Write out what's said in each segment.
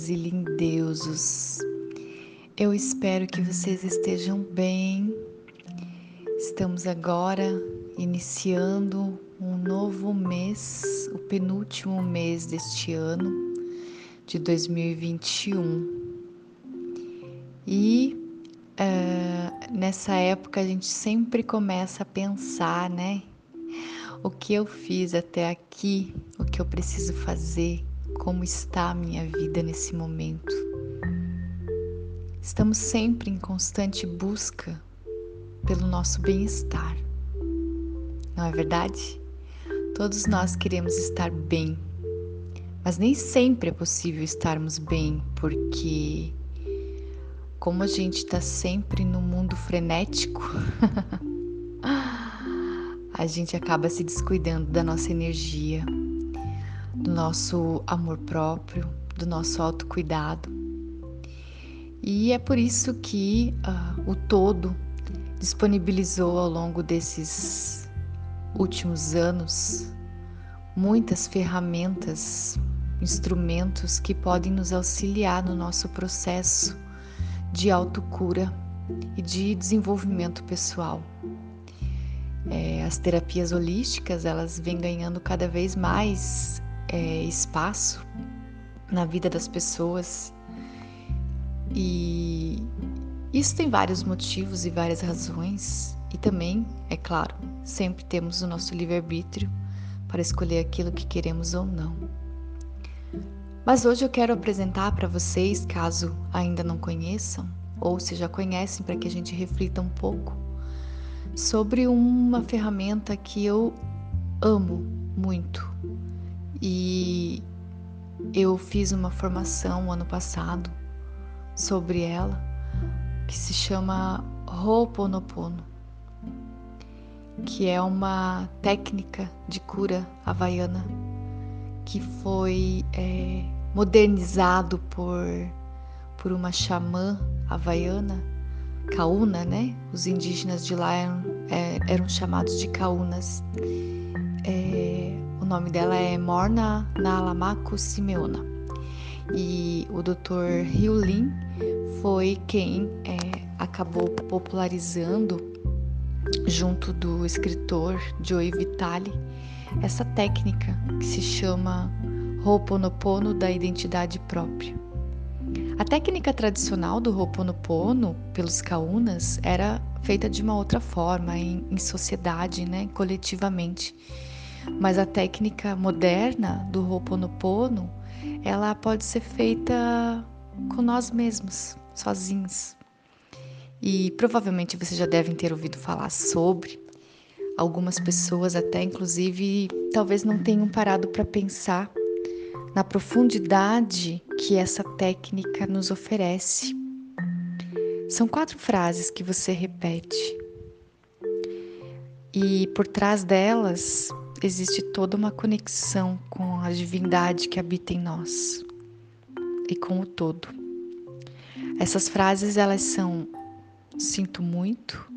lindas e lindeusos. Eu espero que vocês estejam bem. Estamos agora iniciando um novo mês, o penúltimo mês deste ano de 2021. E uh, nessa época a gente sempre começa a pensar, né? O que eu fiz até aqui, o que eu preciso fazer, como está a minha vida nesse momento. Estamos sempre em constante busca pelo nosso bem-estar. Não é verdade? Todos nós queremos estar bem, mas nem sempre é possível estarmos bem, porque como a gente está sempre no mundo frenético, a gente acaba se descuidando da nossa energia, do nosso amor próprio, do nosso autocuidado. E é por isso que uh, o todo disponibilizou ao longo desses últimos anos muitas ferramentas, instrumentos que podem nos auxiliar no nosso processo de autocura e de desenvolvimento pessoal. É, as terapias holísticas elas vêm ganhando cada vez mais é, espaço na vida das pessoas e isso tem vários motivos e várias razões e também, é claro, sempre temos o nosso livre-arbítrio para escolher aquilo que queremos ou não. Mas hoje eu quero apresentar para vocês, caso ainda não conheçam, ou se já conhecem, para que a gente reflita um pouco, sobre uma ferramenta que eu amo muito e eu fiz uma formação ano passado sobre ela que se chama Ho'oponopono, que é uma técnica de cura havaiana que foi é, modernizado por, por uma xamã havaiana, Kauna, né? Os indígenas de lá eram, é, eram chamados de Kaunas. É, nome dela é Morna Nalamaku Simeona. E o Dr. Ryu Lin foi quem é, acabou popularizando, junto do escritor Joey Vitale, essa técnica que se chama Ho'oponopono da identidade própria. A técnica tradicional do Ho'oponopono pelos Kaunas era feita de uma outra forma, em, em sociedade, né, coletivamente. Mas a técnica moderna do Ho'oponopono, ela pode ser feita com nós mesmos, sozinhos. E provavelmente vocês já devem ter ouvido falar sobre. Algumas pessoas até inclusive talvez não tenham parado para pensar na profundidade que essa técnica nos oferece. São quatro frases que você repete. E por trás delas existe toda uma conexão com a divindade que habita em nós e com o todo. Essas frases elas são sinto muito,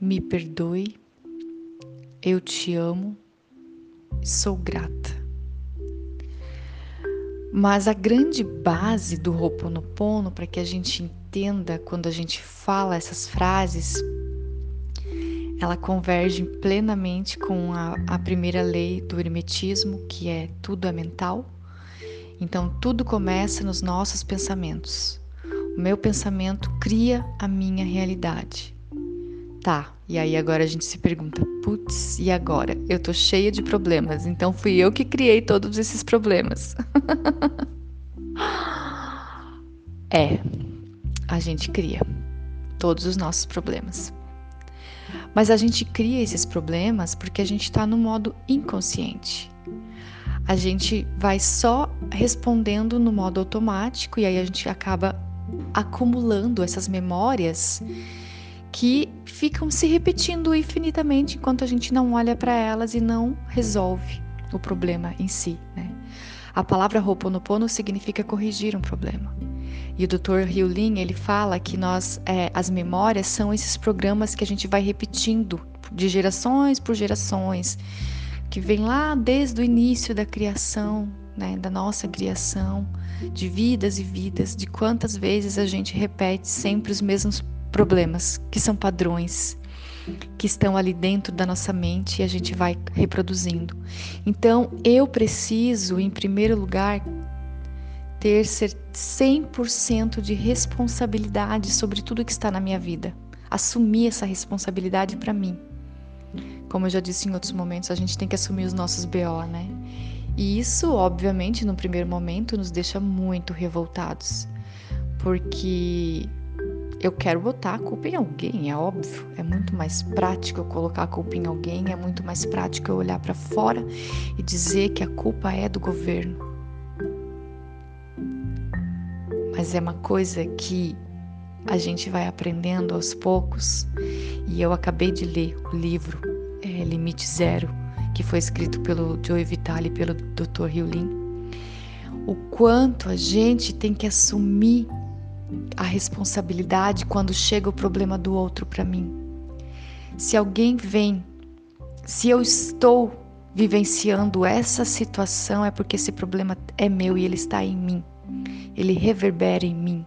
me perdoe, eu te amo, sou grata. Mas a grande base do Ho'oponopono para que a gente entenda quando a gente fala essas frases ela converge plenamente com a, a primeira lei do hermetismo, que é tudo é mental. Então, tudo começa nos nossos pensamentos. O meu pensamento cria a minha realidade. Tá, e aí agora a gente se pergunta: putz, e agora? Eu tô cheia de problemas, então fui eu que criei todos esses problemas. é, a gente cria todos os nossos problemas. Mas a gente cria esses problemas porque a gente está no modo inconsciente. A gente vai só respondendo no modo automático e aí a gente acaba acumulando essas memórias que ficam se repetindo infinitamente enquanto a gente não olha para elas e não resolve o problema em si. Né? A palavra Ho'oponopono significa corrigir um problema. E o Dr. Hugh Lin, ele fala que nós, é, as memórias são esses programas que a gente vai repetindo de gerações por gerações, que vem lá desde o início da criação né, da nossa criação, de vidas e vidas, de quantas vezes a gente repete sempre os mesmos problemas, que são padrões, que estão ali dentro da nossa mente e a gente vai reproduzindo. Então, eu preciso, em primeiro lugar, ter 100% de responsabilidade sobre tudo que está na minha vida. Assumir essa responsabilidade para mim. Como eu já disse em outros momentos, a gente tem que assumir os nossos BO, né? E isso, obviamente, no primeiro momento nos deixa muito revoltados, porque eu quero botar a culpa em alguém, é óbvio. É muito mais prático eu colocar a culpa em alguém, é muito mais prático eu olhar para fora e dizer que a culpa é do governo. Mas é uma coisa que a gente vai aprendendo aos poucos. E eu acabei de ler o livro é, Limite Zero que foi escrito pelo Joe Vitale e pelo Dr. Hyolin, o quanto a gente tem que assumir a responsabilidade quando chega o problema do outro para mim. Se alguém vem, se eu estou vivenciando essa situação, é porque esse problema é meu e ele está em mim. Ele reverbera em mim.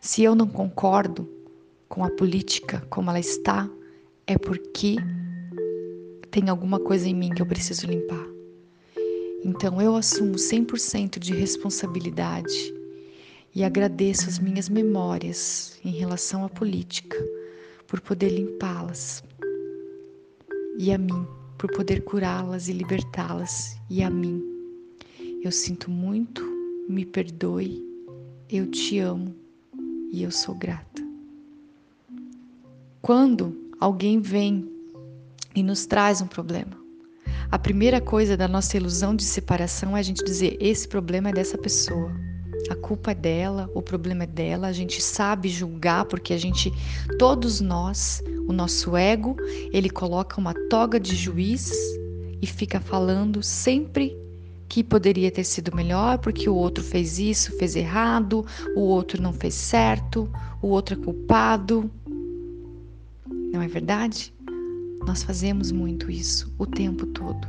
Se eu não concordo com a política como ela está, é porque tem alguma coisa em mim que eu preciso limpar. Então eu assumo 100% de responsabilidade e agradeço as minhas memórias em relação à política por poder limpá-las e a mim por poder curá-las e libertá-las e a mim. Eu sinto muito, me perdoe, eu te amo e eu sou grata. Quando alguém vem e nos traz um problema. A primeira coisa da nossa ilusão de separação é a gente dizer: esse problema é dessa pessoa. A culpa é dela, o problema é dela. A gente sabe julgar porque a gente, todos nós, o nosso ego, ele coloca uma toga de juiz e fica falando sempre que poderia ter sido melhor porque o outro fez isso, fez errado, o outro não fez certo, o outro é culpado. Não é verdade? Nós fazemos muito isso o tempo todo.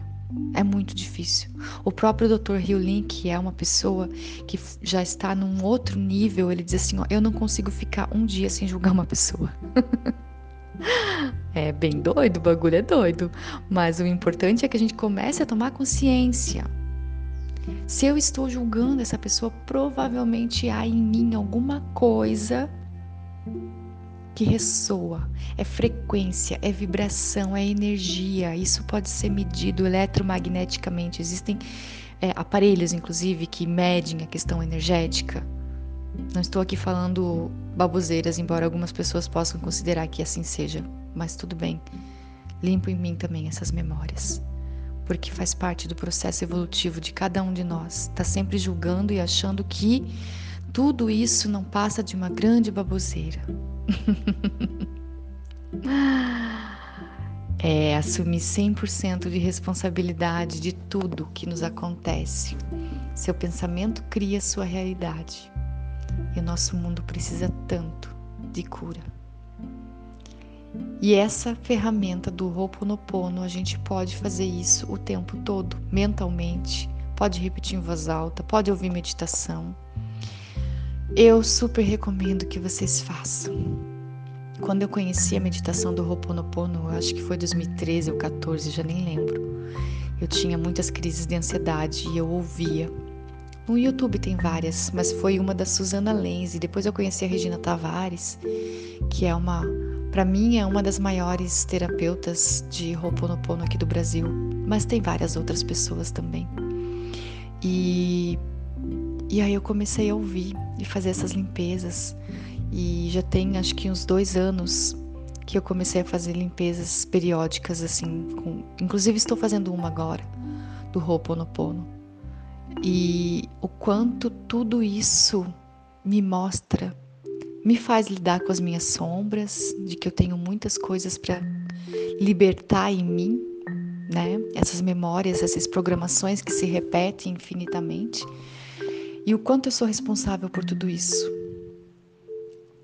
É muito difícil. O próprio Dr. Hyolin, que é uma pessoa que já está num outro nível, ele diz assim: ó, eu não consigo ficar um dia sem julgar uma pessoa. é bem doido, o bagulho é doido. Mas o importante é que a gente comece a tomar consciência. Se eu estou julgando essa pessoa, provavelmente há em mim alguma coisa que ressoa, é frequência, é vibração, é energia. Isso pode ser medido eletromagneticamente. Existem é, aparelhos, inclusive, que medem a questão energética. Não estou aqui falando baboseiras, embora algumas pessoas possam considerar que assim seja, mas tudo bem. Limpo em mim também essas memórias, porque faz parte do processo evolutivo de cada um de nós. Está sempre julgando e achando que tudo isso não passa de uma grande baboseira. é assumir 100% de responsabilidade de tudo que nos acontece. Seu pensamento cria sua realidade. E o nosso mundo precisa tanto de cura. E essa ferramenta do Ho'oponopono, a gente pode fazer isso o tempo todo, mentalmente, pode repetir em voz alta, pode ouvir meditação eu super recomendo que vocês façam. Quando eu conheci a meditação do Ho'oponopono, acho que foi 2013 ou 14, já nem lembro. Eu tinha muitas crises de ansiedade e eu ouvia. No YouTube tem várias, mas foi uma da Susana Lenz e depois eu conheci a Regina Tavares, que é uma, para mim é uma das maiores terapeutas de Ho'oponopono aqui do Brasil, mas tem várias outras pessoas também. E e aí eu comecei a ouvir e fazer essas limpezas. E já tem acho que uns dois anos que eu comecei a fazer limpezas periódicas, assim. Com... Inclusive estou fazendo uma agora, do Ho'oponopono. E o quanto tudo isso me mostra, me faz lidar com as minhas sombras, de que eu tenho muitas coisas para libertar em mim, né? Essas memórias, essas programações que se repetem infinitamente e o quanto eu sou responsável por tudo isso.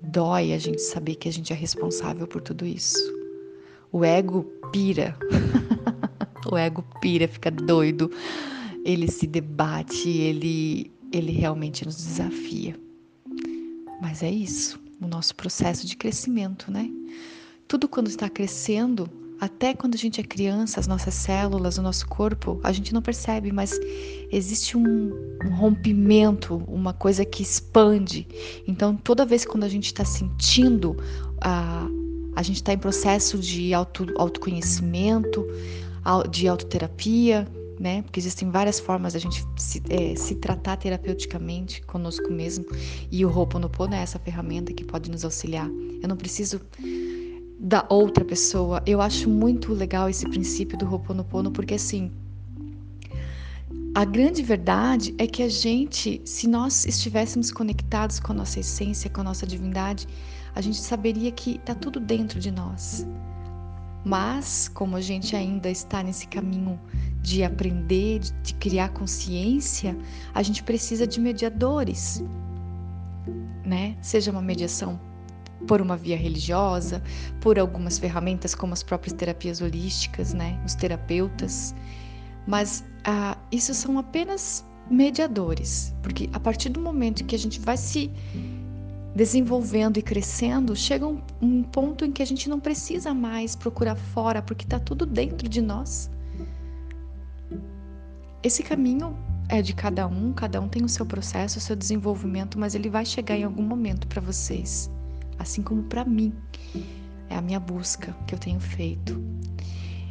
Dói a gente saber que a gente é responsável por tudo isso. O ego pira. o ego pira, fica doido. ele se debate, ele, ele realmente nos desafia. Mas é isso, o nosso processo de crescimento, né? Tudo quando está crescendo, até quando a gente é criança, as nossas células, o nosso corpo, a gente não percebe, mas existe um, um rompimento, uma coisa que expande. Então, toda vez quando a gente está sentindo, a, a gente está em processo de auto, autoconhecimento, de autoterapia, né? Porque existem várias formas da gente se, é, se tratar terapeuticamente conosco mesmo. E o Ho'oponopono é essa ferramenta que pode nos auxiliar. Eu não preciso da outra pessoa. Eu acho muito legal esse princípio do Ho'oponopono, porque assim, a grande verdade é que a gente, se nós estivéssemos conectados com a nossa essência, com a nossa divindade, a gente saberia que está tudo dentro de nós. Mas, como a gente ainda está nesse caminho de aprender, de criar consciência, a gente precisa de mediadores, né? Seja uma mediação por uma via religiosa, por algumas ferramentas como as próprias terapias holísticas, né? Os terapeutas. Mas ah, isso são apenas mediadores, porque a partir do momento que a gente vai se desenvolvendo e crescendo, chega um, um ponto em que a gente não precisa mais procurar fora, porque está tudo dentro de nós. Esse caminho é de cada um, cada um tem o seu processo, o seu desenvolvimento, mas ele vai chegar em algum momento para vocês, assim como para mim. É a minha busca que eu tenho feito.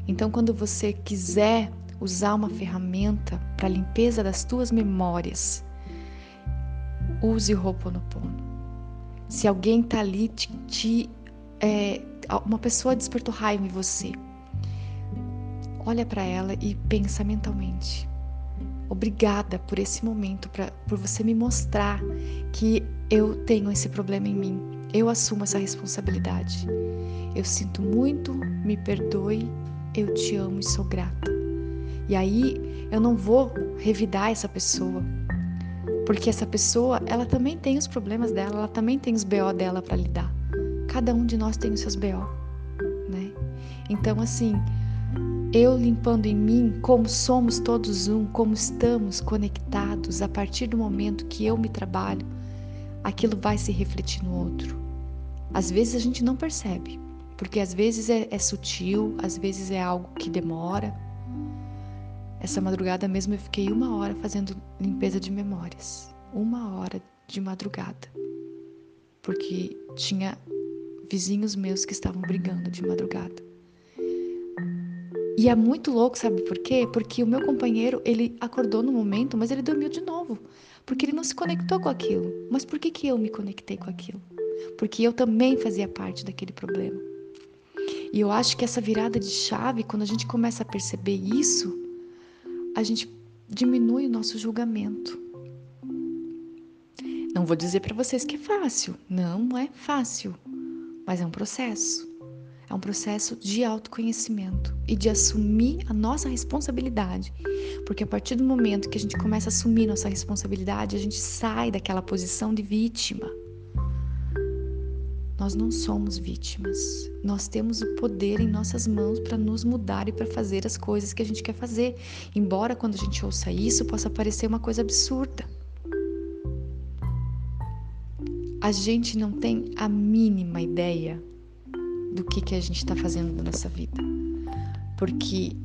Então, quando você quiser usar uma ferramenta para limpeza das tuas memórias, use o Ho'oponopono. Se alguém está ali, te, te é, uma pessoa despertou raiva em você, olha para ela e pensa mentalmente. Obrigada por esse momento, pra, por você me mostrar que eu tenho esse problema em mim. Eu assumo essa responsabilidade. Eu sinto muito, me perdoe, eu te amo e sou grata. E aí eu não vou revidar essa pessoa, porque essa pessoa, ela também tem os problemas dela, ela também tem os BO dela para lidar. Cada um de nós tem os seus BO, né? Então, assim, eu limpando em mim, como somos todos um, como estamos conectados, a partir do momento que eu me trabalho, aquilo vai se refletir no outro. Às vezes a gente não percebe, porque às vezes é, é sutil, às vezes é algo que demora, essa madrugada mesmo eu fiquei uma hora fazendo limpeza de memórias. Uma hora de madrugada. Porque tinha vizinhos meus que estavam brigando de madrugada. E é muito louco, sabe por quê? Porque o meu companheiro, ele acordou no momento, mas ele dormiu de novo. Porque ele não se conectou com aquilo. Mas por que, que eu me conectei com aquilo? Porque eu também fazia parte daquele problema. E eu acho que essa virada de chave, quando a gente começa a perceber isso, a gente diminui o nosso julgamento. Não vou dizer para vocês que é fácil, não é fácil, mas é um processo. É um processo de autoconhecimento e de assumir a nossa responsabilidade. Porque a partir do momento que a gente começa a assumir nossa responsabilidade, a gente sai daquela posição de vítima. Nós não somos vítimas. Nós temos o poder em nossas mãos para nos mudar e para fazer as coisas que a gente quer fazer. Embora quando a gente ouça isso possa parecer uma coisa absurda. A gente não tem a mínima ideia do que, que a gente está fazendo na nossa vida. Porque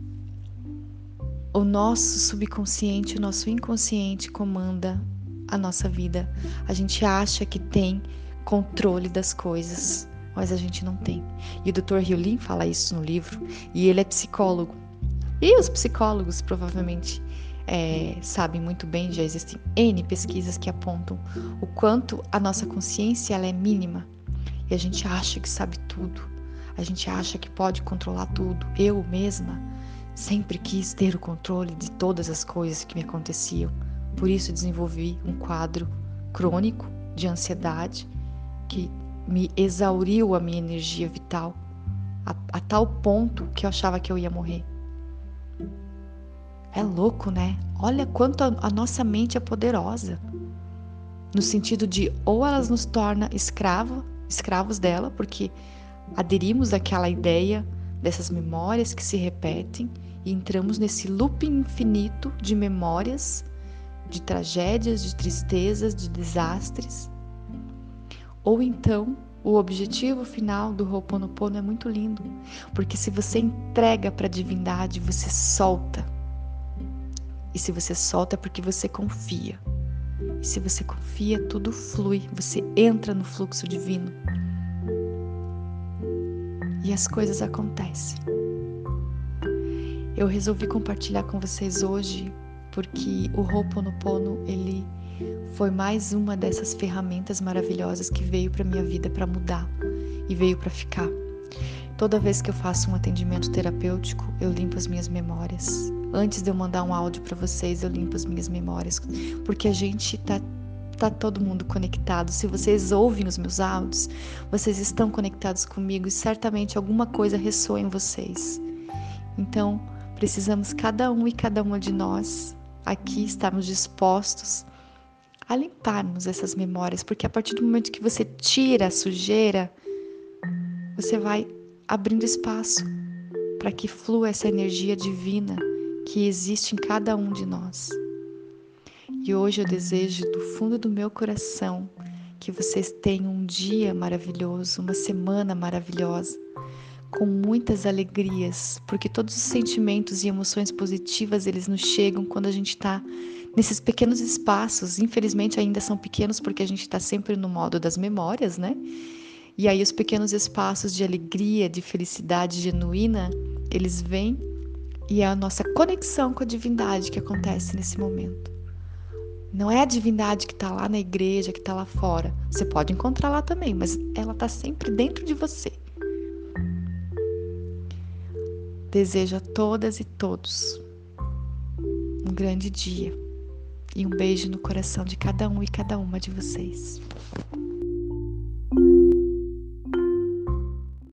o nosso subconsciente, o nosso inconsciente comanda a nossa vida. A gente acha que tem controle das coisas, mas a gente não tem. E o Dr. Hyolin fala isso no livro, e ele é psicólogo. E os psicólogos provavelmente é, sabem muito bem, já existem N pesquisas que apontam o quanto a nossa consciência ela é mínima e a gente acha que sabe tudo, a gente acha que pode controlar tudo. Eu mesma sempre quis ter o controle de todas as coisas que me aconteciam, por isso desenvolvi um quadro crônico de ansiedade que me exauriu a minha energia vital a, a tal ponto que eu achava que eu ia morrer. É louco, né? Olha quanto a, a nossa mente é poderosa. No sentido de ou elas nos torna escrava, escravos dela, porque aderimos àquela ideia dessas memórias que se repetem e entramos nesse loop infinito de memórias, de tragédias, de tristezas, de desastres. Ou então, o objetivo final do Ho'oponopono é muito lindo, porque se você entrega para a divindade, você solta. E se você solta é porque você confia. E se você confia, tudo flui, você entra no fluxo divino. E as coisas acontecem. Eu resolvi compartilhar com vocês hoje porque o Ho'oponopono, ele foi mais uma dessas ferramentas maravilhosas que veio para minha vida para mudar e veio para ficar. Toda vez que eu faço um atendimento terapêutico, eu limpo as minhas memórias. Antes de eu mandar um áudio para vocês, eu limpo as minhas memórias, porque a gente tá tá todo mundo conectado. Se vocês ouvem os meus áudios, vocês estão conectados comigo e certamente alguma coisa ressoa em vocês. Então, Precisamos cada um e cada uma de nós aqui estarmos dispostos a limparmos essas memórias, porque a partir do momento que você tira a sujeira, você vai abrindo espaço para que flua essa energia divina que existe em cada um de nós. E hoje eu desejo do fundo do meu coração que vocês tenham um dia maravilhoso, uma semana maravilhosa com muitas alegrias, porque todos os sentimentos e emoções positivas eles nos chegam quando a gente está nesses pequenos espaços. Infelizmente ainda são pequenos porque a gente está sempre no modo das memórias, né? E aí os pequenos espaços de alegria, de felicidade genuína, eles vêm e é a nossa conexão com a divindade que acontece nesse momento. Não é a divindade que está lá na igreja, que está lá fora. Você pode encontrar lá também, mas ela está sempre dentro de você. Desejo a todas e todos um grande dia e um beijo no coração de cada um e cada uma de vocês.